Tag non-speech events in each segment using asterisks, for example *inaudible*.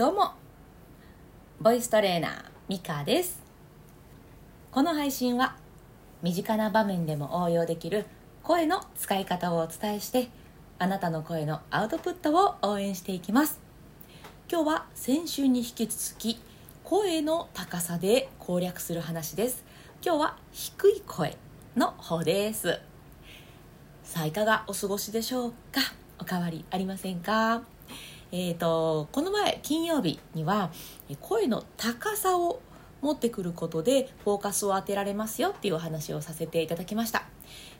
どうも。ボイストレーナーミカです。この配信は身近な場面でも応用できる声の使い方をお伝えしてあなたの声のアウトプットを応援していきます。今日は先週に引き続き声の高さで攻略する話です。今日は低い声の方です。さあいかがお過ごしでしょうか？おかわりありませんか？えーと、この前金曜日には声の高さを持ってくることでフォーカスを当てられますよっていうお話をさせていただきました、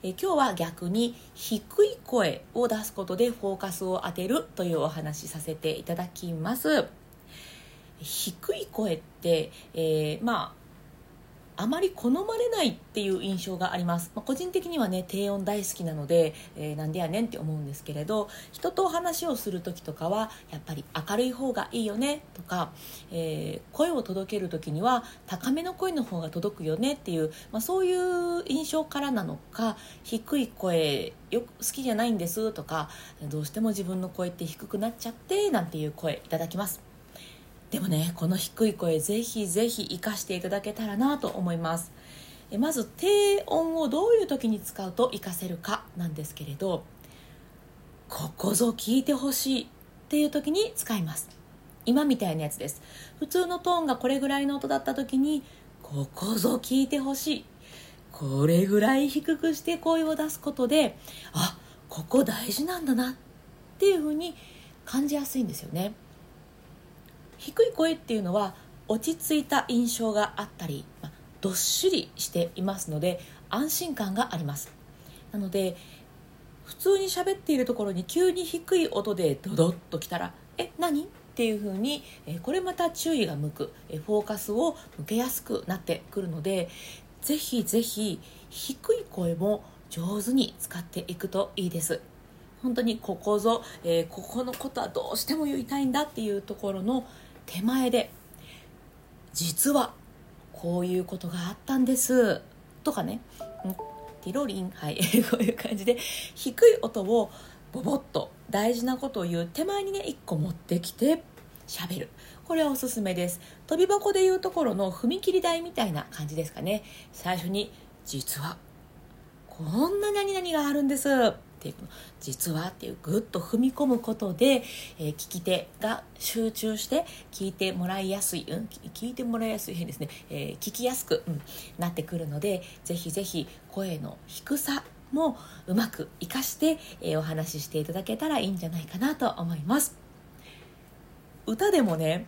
えー、今日は逆に低い声を出すことでフォーカスを当てるというお話させていただきます。低い声って、えー、まああまり好まれないっていう印象があります、まあ、個人的にはね低音大好きなので、えー、なんでやねんって思うんですけれど人と話をする時とかはやっぱり明るい方がいいよねとか、えー、声を届ける時には高めの声の方が届くよねっていう、まあ、そういう印象からなのか低い声よく好きじゃないんですとかどうしても自分の声って低くなっちゃってなんていう声いただきます。でもねこの低い声ぜひぜひ活かしていただけたらなと思います。えまず低音をどういう時に使うと活かせるかなんですけれどここぞ聞いてほしいっていう時に使います。今みたいなやつです。普通のトーンがこれぐらいの音だった時にここぞ聞いてほしい。これぐらい低くして声を出すことであここ大事なんだなっていうふうに感じやすいんですよね。低い声っていうのは落ち着いた印象があったり、まあ、どっしりしていますので安心感があります。なので普通に喋っているところに急に低い音でドドッときたら「え何?」っていう風にこれまた注意が向く。フォーカスを向けやすくなってくるのでぜひぜひ低い声も上手に使っていくといいです。本当にここぞ、えー、ここのことはどうしても言いたいんだっていうところの手前で実はこういうことがあったんですとかね。ティロリン。はい。*laughs* こういう感じで低い音をボボッと大事なことを言う。手前にね1個持ってきて喋る。これはおすすめです。飛び箱でいうところの踏切台みたいな感じですかね。最初に実はこんな何々があるんです。っていう実はっていうぐっと踏み込むことで、えー、聞き手が集中して聞いてもらいやすい、うん、聞いてもらいやすい変ですね、えー、聞きやすく、うん、なってくるのでぜひぜひ声の低さもうまく活かして、えー、お話ししていただけたらいいんじゃないかなと思います。歌でもね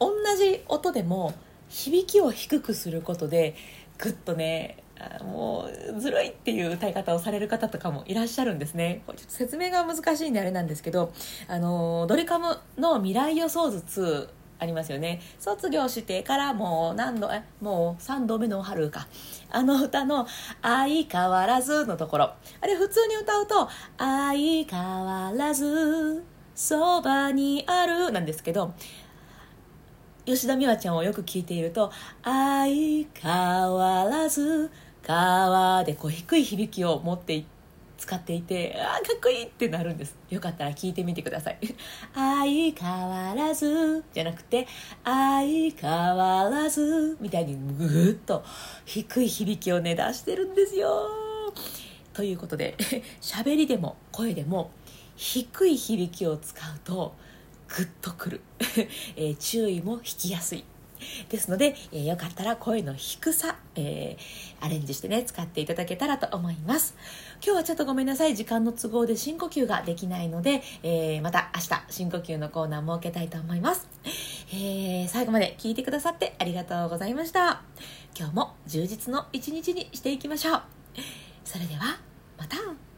同じ音でも響きを低くすることでぐっとねもうずるいっていう歌い方をされる方とかもいらっしゃるんですね。これちょっと説明が難しいんであれなんですけどあのドリカムの未来予想図2ありますよね。卒業してからもう何度えもう3度目の春か。あの歌の「相変わらず」のところ。あれ普通に歌うと「相変わらずそばにある」なんですけど吉田美和ちゃんをよく聞いていると「相変わらず川でこう低い響きを持って使っていてあーかっこいいってなるんです。よかったら聞いてみてください。*laughs* 相変わらず。じゃなくて相変わらず。みたいにぐーっと低い響きをね出してるんですよ。ということで *laughs* 喋りでも声でも低い響きを使うとグッとくる、*laughs* えー、注意も引きやすい。ですので、えー、よかったら声の低さ、えー、アレンジしてね、使っていただけたらと思います。今日はちょっとごめんなさい。時間の都合で深呼吸ができないので、えー、また明日深呼吸のコーナー設けたいと思います。えー、最後まで聞いてくださってありがとうございました。今日も充実の一日にしていきましょう。それでは、また。